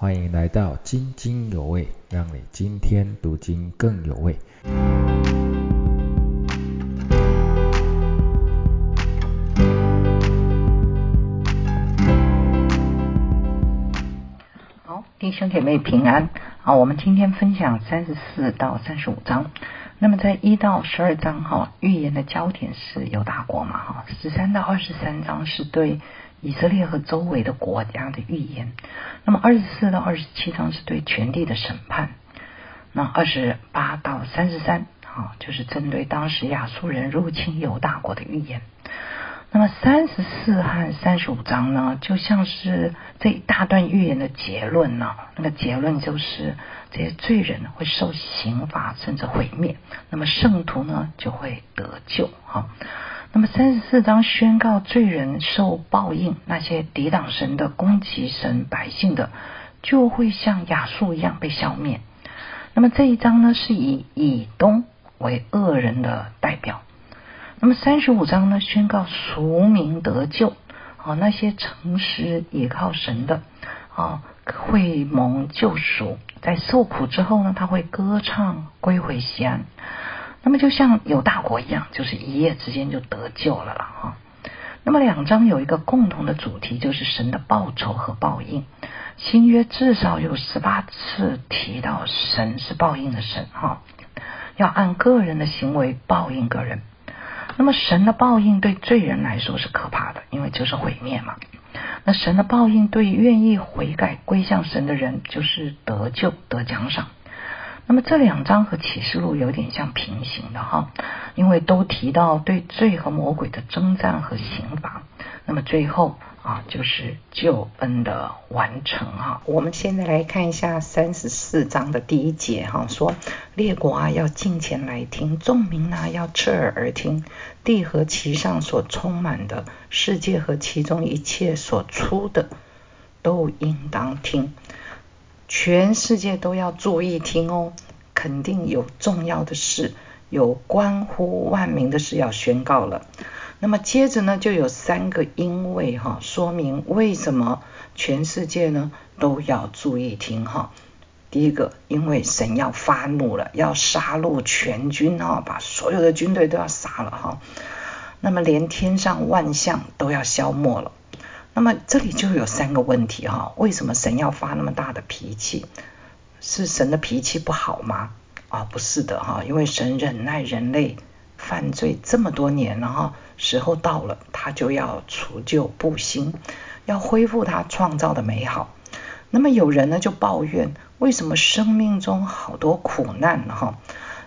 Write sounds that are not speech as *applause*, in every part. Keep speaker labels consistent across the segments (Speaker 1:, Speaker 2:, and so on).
Speaker 1: 欢迎来到津津有味，让你今天读经更有味。
Speaker 2: 好，弟兄姐妹平安。好，我们今天分享三十四到三十五章。那么在一到十二章哈，预言的焦点是犹大国嘛哈。十三到二十三章是对以色列和周围的国家的预言。那么二十四到二十七章是对全地的审判。那二十八到三十三啊，就是针对当时亚述人入侵犹大国的预言。那么三十四和三十五章呢，就像是这一大段预言的结论呢。那个结论就是这些罪人会受刑罚，甚至毁灭。那么圣徒呢，就会得救。哈，那么三十四章宣告罪人受报应，那些抵挡神的、攻击神百姓的，就会像亚述一样被消灭。那么这一章呢，是以以东为恶人的代表。那么三十五章呢，宣告赎民得救，啊，那些诚实倚靠神的，啊，会蒙救赎，在受苦之后呢，他会歌唱归回西安。那么就像有大国一样，就是一夜之间就得救了了哈。那么两章有一个共同的主题，就是神的报酬和报应。新约至少有十八次提到神是报应的神哈，要按个人的行为报应个人。那么神的报应对罪人来说是可怕的，因为就是毁灭嘛。那神的报应对愿意悔改归向神的人，就是得救得奖赏。那么这两章和启示录有点像平行的哈，因为都提到对罪和魔鬼的征战和刑罚。那么最后。啊，就是救恩的完成哈。我们现在来看一下三十四章的第一节哈，说列国啊要近前来听，众民啊要侧耳而听，地和其上所充满的，世界和其中一切所出的，都应当听。全世界都要注意听哦，肯定有重要的事，有关乎万民的事要宣告了。那么接着呢，就有三个因为哈，说明为什么全世界呢都要注意听哈。第一个，因为神要发怒了，要杀戮全军哈，把所有的军队都要杀了哈。那么连天上万象都要消没了。那么这里就有三个问题哈，为什么神要发那么大的脾气？是神的脾气不好吗？啊，不是的哈，因为神忍耐人类。犯罪这么多年了哈，时候到了，他就要除旧布新，要恢复他创造的美好。那么有人呢就抱怨，为什么生命中好多苦难呢？哈，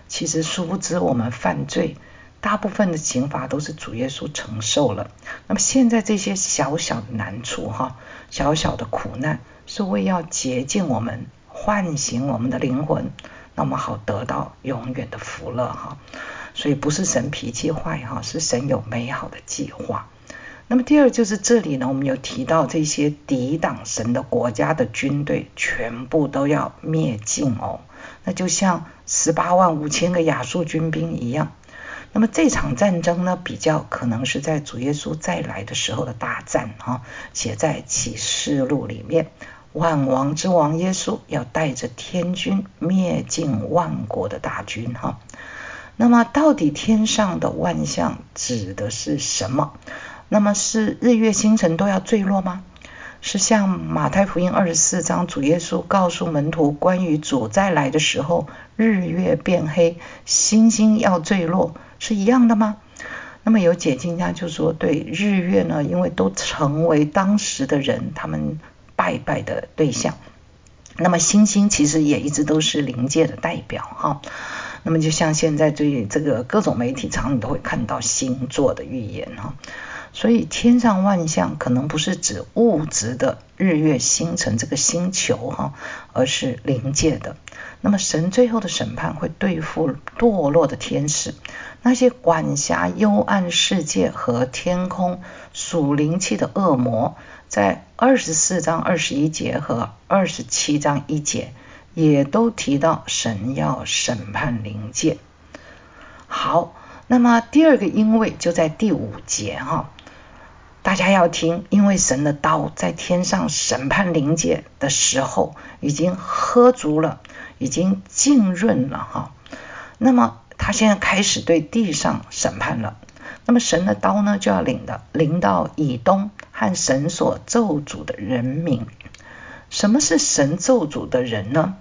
Speaker 2: 其实殊不知我们犯罪，大部分的刑罚都是主耶稣承受了。那么现在这些小小的难处哈，小小的苦难，是为要洁净我们，唤醒我们的灵魂，那么好得到永远的福乐哈。所以不是神脾气坏哈，是神有美好的计划。那么第二就是这里呢，我们有提到这些抵挡神的国家的军队全部都要灭尽哦，那就像十八万五千个亚述军兵一样。那么这场战争呢，比较可能是在主耶稣再来的时候的大战哈，写在启示录里面，万王之王耶稣要带着天军灭尽万国的大军哈。那么，到底天上的万象指的是什么？那么是日月星辰都要坠落吗？是像马太福音二十四章主耶稣告诉门徒关于主再来的时候，日月变黑，星星要坠落是一样的吗？那么有解经家就说，对日月呢，因为都成为当时的人他们拜拜的对象，那么星星其实也一直都是灵界的代表哈。那么就像现在对这个各种媒体常你都会看到星座的预言哈，所以天上万象可能不是指物质的日月星辰这个星球哈，而是灵界的。那么神最后的审判会对付堕落的天使，那些管辖幽暗世界和天空属灵气的恶魔，在二十四章二十一节和二十七章一节。也都提到神要审判灵界。好，那么第二个因为就在第五节哈，大家要听，因为神的刀在天上审判灵界的时候已经喝足了，已经浸润了哈。那么他现在开始对地上审判了。那么神的刀呢，就要领的临到以东和神所咒诅的人民。什么是神咒诅的人呢？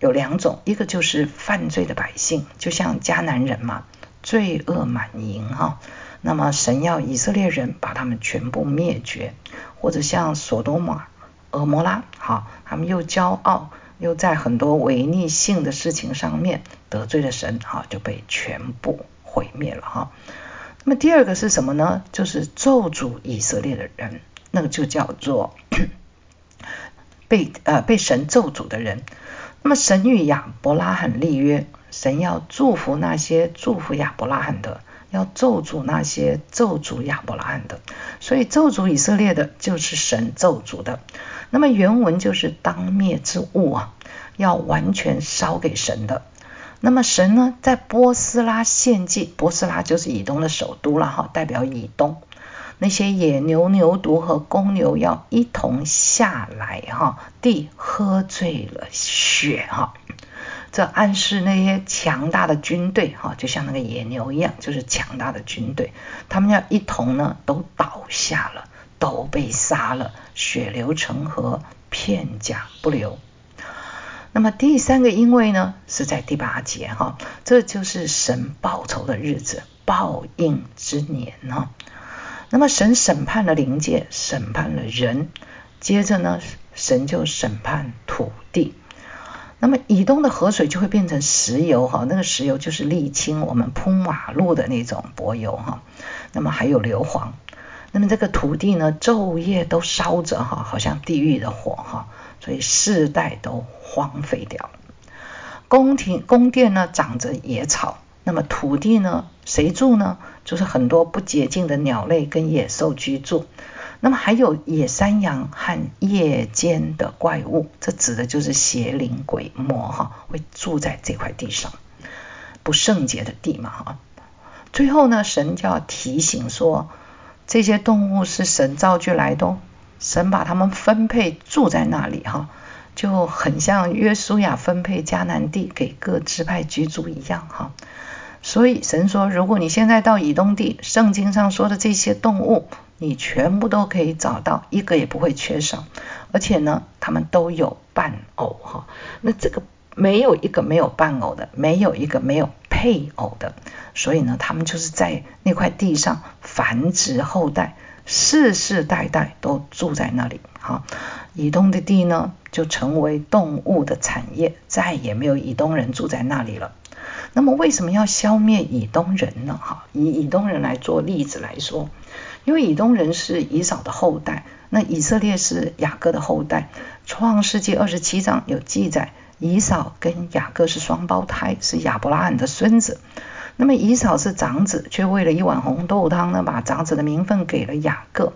Speaker 2: 有两种，一个就是犯罪的百姓，就像迦南人嘛，罪恶满盈哈。那么神要以色列人把他们全部灭绝，或者像索多玛、俄摩拉，哈，他们又骄傲，又在很多违逆性的事情上面得罪了神，哈，就被全部毁灭了哈。那么第二个是什么呢？就是咒诅以色列的人，那个就叫做 *coughs* 被呃被神咒诅的人。那么神与亚伯拉罕立约，神要祝福那些祝福亚伯拉罕的，要咒诅那些咒诅亚伯拉罕的。所以咒诅以色列的，就是神咒诅的。那么原文就是当灭之物啊，要完全烧给神的。那么神呢，在波斯拉献祭，波斯拉就是以东的首都了哈，代表以东那些野牛、牛犊和公牛要一同下来哈，地喝醉了血哈，这暗示那些强大的军队哈，就像那个野牛一样，就是强大的军队，他们要一同呢都倒下了，都被杀了，血流成河，片甲不留。那么第三个因为呢，是在第八节哈，这就是神报仇的日子，报应之年哈。那么神审判了灵界，审判了人，接着呢，神就审判土地。那么以东的河水就会变成石油哈，那个石油就是沥青，我们铺马路的那种柏油哈。那么还有硫磺。那么这个土地呢，昼夜都烧着哈，好像地狱的火哈。所以世代都荒废掉，宫廷宫殿呢长着野草，那么土地呢谁住呢？就是很多不洁净的鸟类跟野兽居住，那么还有野山羊和夜间的怪物，这指的就是邪灵鬼魔哈，会住在这块地上，不圣洁的地嘛哈。最后呢，神就要提醒说，这些动物是神造就来的。神把他们分配住在那里哈，就很像约书亚分配迦南地给各支派居住一样哈。所以神说，如果你现在到以东地，圣经上说的这些动物，你全部都可以找到，一个也不会缺少。而且呢，他们都有伴偶哈。那这个没有一个没有伴偶的，没有一个没有配偶的。所以呢，他们就是在那块地上繁殖后代。世世代代都住在那里，哈，以东的地呢，就成为动物的产业，再也没有以东人住在那里了。那么为什么要消灭以东人呢？哈，以以东人来做例子来说，因为以东人是以扫的后代，那以色列是雅各的后代。创世纪二十七章有记载，以扫跟雅各是双胞胎，是亚伯拉罕的孙子。那么以扫是长子，却为了一碗红豆汤呢，把长子的名分给了雅各。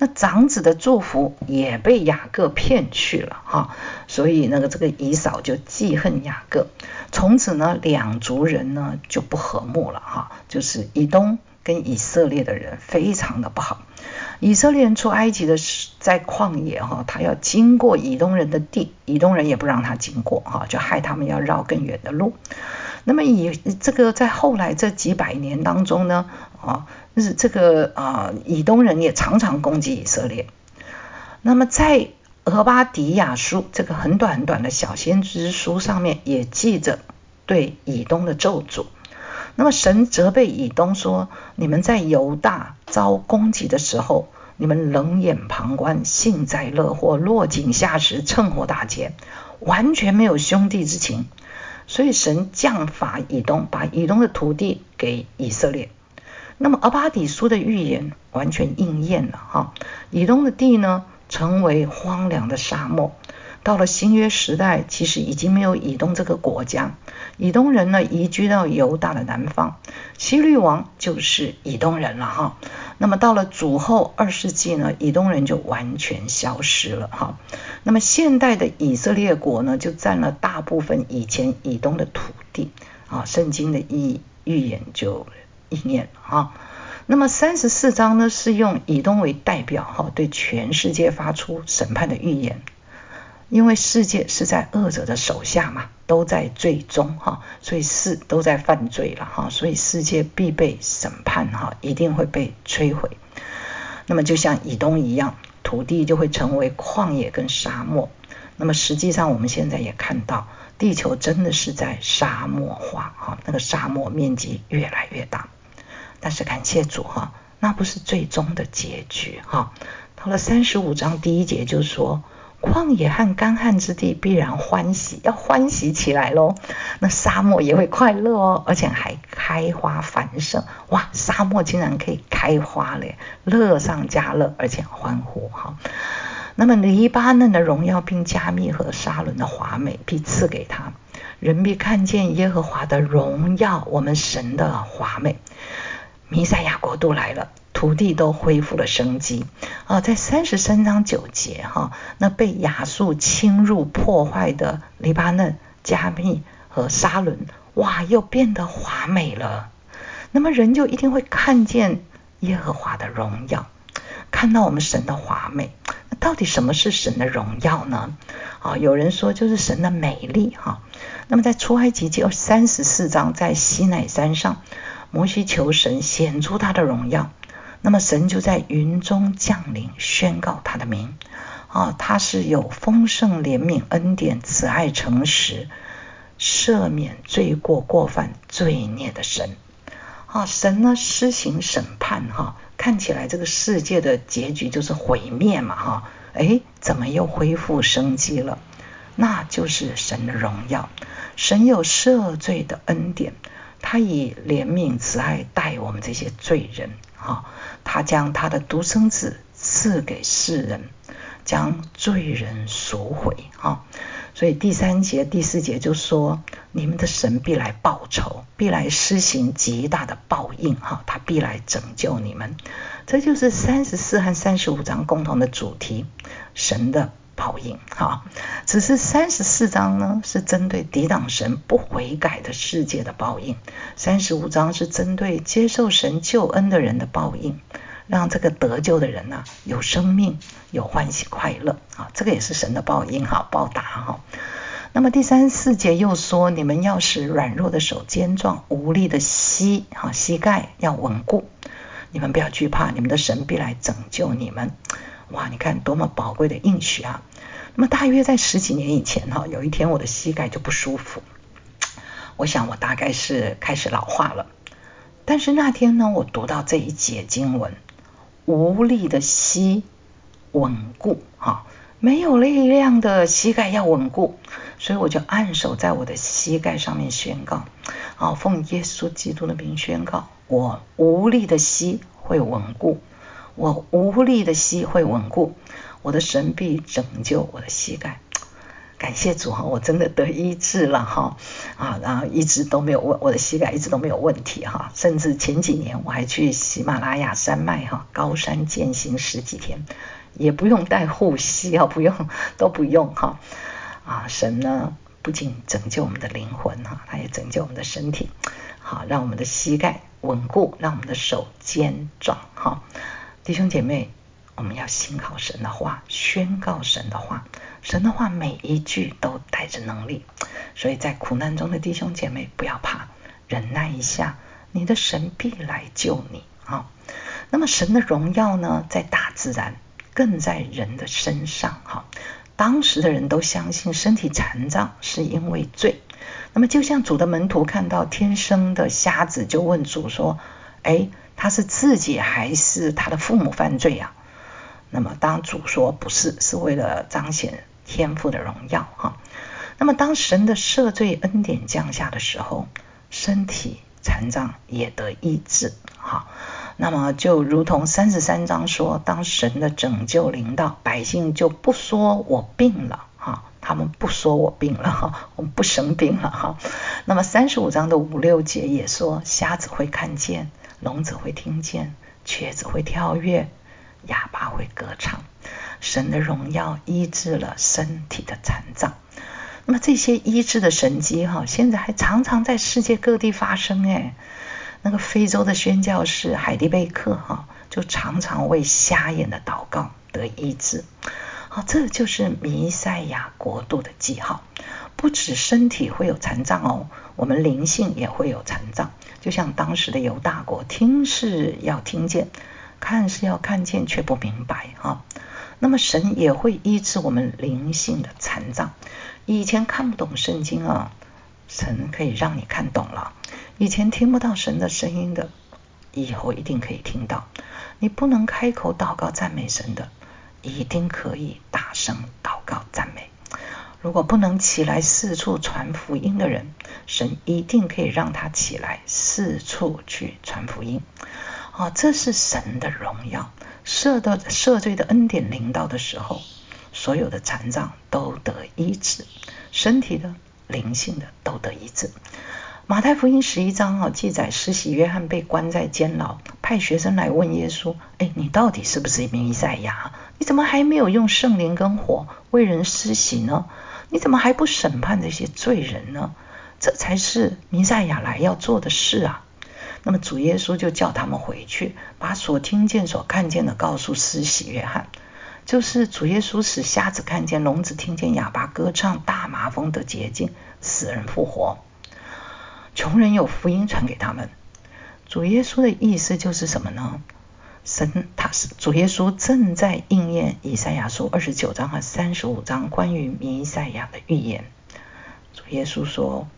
Speaker 2: 那长子的祝福也被雅各骗去了哈，所以那个这个以扫就记恨雅各。从此呢，两族人呢就不和睦了哈，就是以东跟以色列的人非常的不好。以色列人出埃及的是在旷野哈，他要经过以东人的地，以东人也不让他经过哈，就害他们要绕更远的路。那么以这个在后来这几百年当中呢，啊，日这个啊以东人也常常攻击以色列。那么在俄巴底亚书这个很短很短的小先知书上面也记着对以东的咒诅。那么神责备以东说：你们在犹大遭攻击的时候，你们冷眼旁观，幸灾乐祸，落井下石，趁火打劫，完全没有兄弟之情。所以神降法以东，把以东的土地给以色列。那么阿巴底书的预言完全应验了哈，以东的地呢成为荒凉的沙漠。到了新约时代，其实已经没有以东这个国家，以东人呢移居到犹大的南方，希律王就是以东人了哈。那么到了主后二世纪呢，以东人就完全消失了哈。那么现代的以色列国呢，就占了大部分以前以东的土地啊。圣经的预预言就应验了哈。那么三十四章呢，是用以东为代表哈，对全世界发出审判的预言。因为世界是在恶者的手下嘛，都在最终哈，所以是都在犯罪了哈，所以世界必被审判哈，一定会被摧毁。那么就像以东一样，土地就会成为旷野跟沙漠。那么实际上我们现在也看到，地球真的是在沙漠化哈，那个沙漠面积越来越大。但是感谢主哈，那不是最终的结局哈。到了三十五章第一节就说。旷野和干旱之地必然欢喜，要欢喜起来喽。那沙漠也会快乐哦，而且还开花繁盛。哇，沙漠竟然可以开花嘞，乐上加乐，而且欢呼哈。那么黎巴嫩的荣耀，并加密和沙伦的华美，必赐给他。人必看见耶和华的荣耀，我们神的华美。弥赛亚国度来了。土地都恢复了生机啊，在三十三章九节哈，那被亚述侵入破坏的黎巴嫩、加密和沙伦，哇，又变得华美了。那么人就一定会看见耶和华的荣耀，看到我们神的华美。那到底什么是神的荣耀呢？啊，有人说就是神的美丽哈。那么在出埃及记三十四章，在西乃山上，摩西求神显出他的荣耀。那么神就在云中降临，宣告他的名啊，他是有丰盛怜悯恩典慈爱诚实赦免罪过过犯罪孽的神啊，神呢施行审判哈，看起来这个世界的结局就是毁灭嘛哈，哎，怎么又恢复生机了？那就是神的荣耀，神有赦罪的恩典，他以怜悯慈爱待我们这些罪人。啊，他将他的独生子赐给世人，将罪人赎回。啊，所以第三节、第四节就说：你们的神必来报仇，必来施行极大的报应。哈，他必来拯救你们。这就是三十四和三十五章共同的主题：神的。报应哈，只是三十四章呢是针对抵挡神不悔改的世界的报应，三十五章是针对接受神救恩的人的报应，让这个得救的人呐有生命有欢喜快乐啊，这个也是神的报应哈，报答哈。那么第三四节又说，你们要使软弱的手坚壮，无力的膝哈膝盖要稳固，你们不要惧怕，你们的神必来拯救你们。哇，你看多么宝贵的应许啊！那么大约在十几年以前哈，有一天我的膝盖就不舒服，我想我大概是开始老化了。但是那天呢，我读到这一节经文，无力的膝稳固哈，没有力量的膝盖要稳固，所以我就按手在我的膝盖上面宣告啊，奉耶稣基督的名宣告，我无力的膝会稳固。我无力的膝会稳固，我的神必拯救我的膝盖。感谢主哈，我真的得医治了哈啊，然后一直都没有问我的膝盖一直都没有问题哈，甚至前几年我还去喜马拉雅山脉哈高山践行十几天，也不用带护膝啊，不用都不用哈啊，神呢不仅拯救我们的灵魂哈，他也拯救我们的身体，好让我们的膝盖稳固，让我们的手坚壮哈。弟兄姐妹，我们要信靠神的话，宣告神的话。神的话每一句都带着能力，所以在苦难中的弟兄姐妹不要怕，忍耐一下，你的神必来救你啊。那么神的荣耀呢，在大自然，更在人的身上哈。当时的人都相信身体残障是因为罪。那么就像主的门徒看到天生的瞎子，就问主说：“哎。”他是自己还是他的父母犯罪啊？那么当主说不是，是为了彰显天父的荣耀哈。那么当神的赦罪恩典降下的时候，身体残障也得医治哈。那么就如同三十三章说，当神的拯救临到，百姓就不说我病了，他们不说我病了哈，我们不生病了哈。那么三十五章的五六节也说，瞎子会看见。聋子会听见，瘸子会跳跃，哑巴会歌唱。神的荣耀医治了身体的残障。那么这些医治的神迹哈，现在还常常在世界各地发生哎。那个非洲的宣教士海蒂贝克哈，就常常为瞎眼的祷告得医治。好，这就是弥赛亚国度的记号。不止身体会有残障哦，我们灵性也会有残障。就像当时的犹大国，听是要听见，看是要看见，却不明白哈。那么神也会医治我们灵性的残障。以前看不懂圣经啊，神可以让你看懂了；以前听不到神的声音的，以后一定可以听到。你不能开口祷告赞美神的。一定可以大声祷告赞美。如果不能起来四处传福音的人，神一定可以让他起来四处去传福音。哦，这是神的荣耀。赦的赦罪的恩典临到的时候，所有的残障都得医治，身体的、灵性的都得医治。马太福音十一章啊，记载施洗约翰被关在监牢，派学生来问耶稣：“哎，你到底是不是弥赛亚？你怎么还没有用圣灵跟火为人施洗呢？你怎么还不审判这些罪人呢？这才是弥赛亚来要做的事啊！”那么主耶稣就叫他们回去，把所听见、所看见的告诉施洗约翰，就是主耶稣使瞎子看见、聋子听见、哑巴歌唱、大麻风得洁净、死人复活。穷人有福音传给他们。主耶稣的意思就是什么呢？神他是主耶稣正在应验以赛亚书二十九章和三十五章关于弥赛亚的预言。主耶稣说：“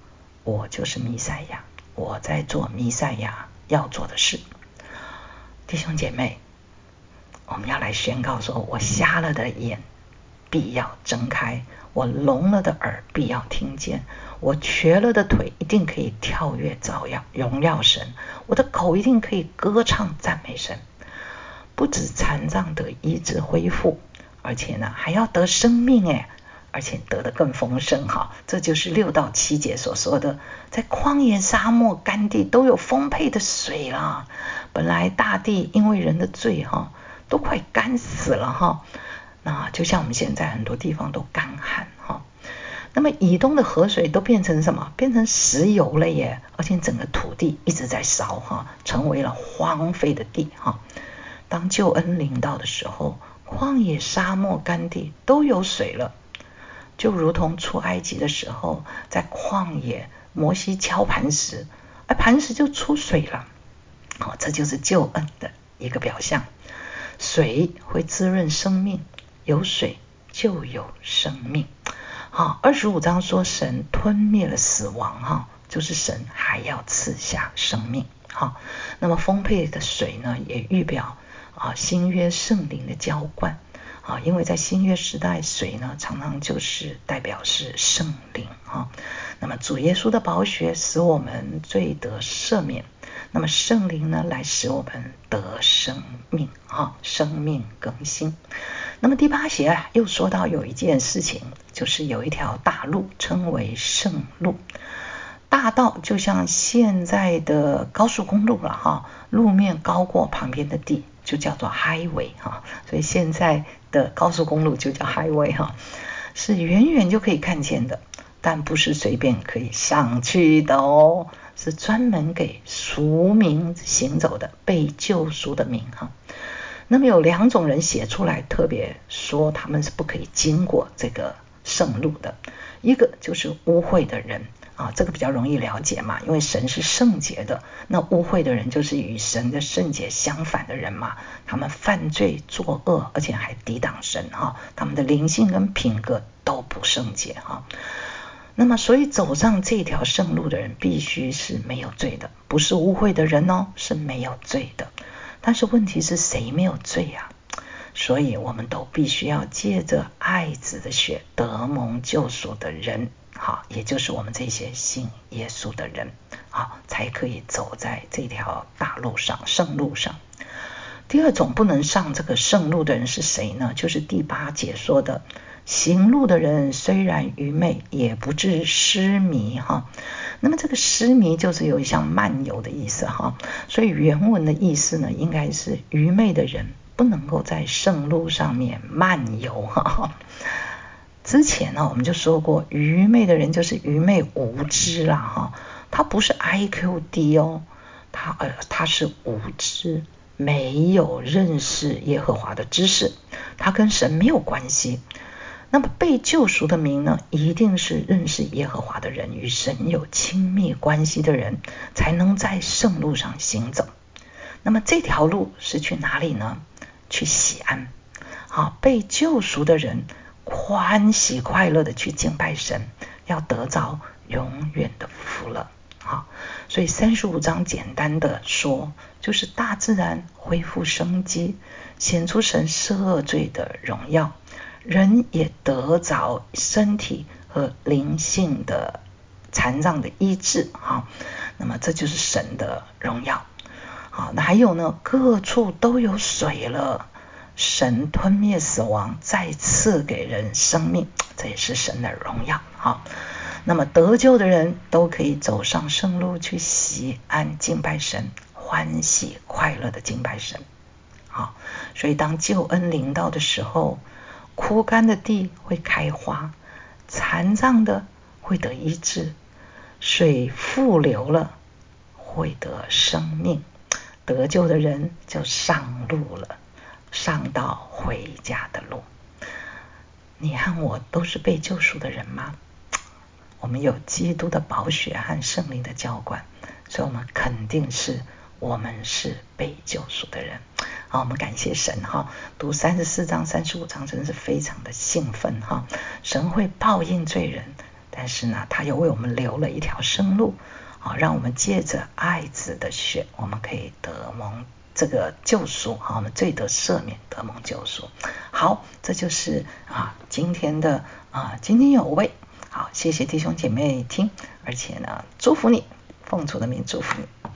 Speaker 2: 我就是弥赛亚，我在做弥赛亚要做的事。”弟兄姐妹，我们要来宣告说：“我瞎了的眼必要睁开，我聋了的耳必要听见。”我瘸了的腿一定可以跳跃照耀荣耀神，我的口一定可以歌唱赞美神。不止残障得医治恢复，而且呢还要得生命哎，而且得的更丰盛哈。这就是六到七节所说的，在旷野、沙漠、干地都有丰沛的水啦。本来大地因为人的罪哈，都快干死了哈。那就像我们现在很多地方都干旱哈。那么以东的河水都变成什么？变成石油了耶！而且整个土地一直在烧哈，成为了荒废的地哈。当救恩临到的时候，旷野、沙漠、干地都有水了，就如同出埃及的时候，在旷野，摩西敲磐石，而磐石就出水了。哦，这就是救恩的一个表象。水会滋润生命，有水就有生命。好，二十五章说神吞灭了死亡，哈，就是神还要赐下生命，好，那么丰沛的水呢，也预表啊新约圣灵的浇灌，啊，因为在新约时代，水呢常常就是代表是圣灵，哈，那么主耶稣的宝血使我们罪得赦免。那么圣灵呢，来使我们得生命啊，生命更新。那么第八节啊，又说到有一件事情，就是有一条大路，称为圣路。大道就像现在的高速公路了哈，路面高过旁边的地，就叫做 highway 哈。所以现在的高速公路就叫 highway 哈，是远远就可以看见的，但不是随便可以上去的哦。是专门给赎民行走的被救赎的民哈。那么有两种人写出来，特别说他们是不可以经过这个圣路的。一个就是污秽的人啊，这个比较容易了解嘛，因为神是圣洁的。那污秽的人就是与神的圣洁相反的人嘛，他们犯罪作恶，而且还抵挡神哈，他们的灵性跟品格都不圣洁哈。那么，所以走上这条圣路的人必须是没有罪的，不是污秽的人哦，是没有罪的。但是问题是谁没有罪呀？所以我们都必须要借着爱子的血得蒙救赎的人，好，也就是我们这些信耶稣的人，好，才可以走在这条大路上、圣路上。第二种不能上这个圣路的人是谁呢？就是第八节说的。行路的人虽然愚昧，也不致失迷哈。那么这个失迷就是有一项漫游的意思哈。所以原文的意思呢，应该是愚昧的人不能够在圣路上面漫游哈。之前呢，我们就说过，愚昧的人就是愚昧无知啦哈。他不是 IQ 低哦，他呃他是无知，没有认识耶和华的知识，他跟神没有关系。那么被救赎的民呢，一定是认识耶和华的人，与神有亲密关系的人，才能在圣路上行走。那么这条路是去哪里呢？去喜安。好，被救赎的人欢喜快乐的去敬拜神，要得着永远的福乐。好，所以三十五章简单的说，就是大自然恢复生机，显出神赦罪的荣耀。人也得着身体和灵性的残障的医治，哈，那么这就是神的荣耀，好，那还有呢，各处都有水了，神吞灭死亡，再次给人生命，这也是神的荣耀，好，那么得救的人都可以走上圣路去喜安敬拜神，欢喜快乐的敬拜神，好，所以当救恩临到的时候。枯干的地会开花，残障的会得医治，水复流了会得生命，得救的人就上路了，上到回家的路。你和我都是被救赎的人吗？我们有基督的宝血和圣灵的浇灌，所以我们肯定是我们是被救赎的人。好，我们感谢神哈，读三十四章、三十五章真的是非常的兴奋哈。神会报应罪人，但是呢，他又为我们留了一条生路，好，让我们借着爱子的血，我们可以得蒙这个救赎，好，我们罪得赦免，得蒙救赎。好，这就是啊今天的啊津津有味。好，谢谢弟兄姐妹听，而且呢，祝福你，奉主的名祝福你。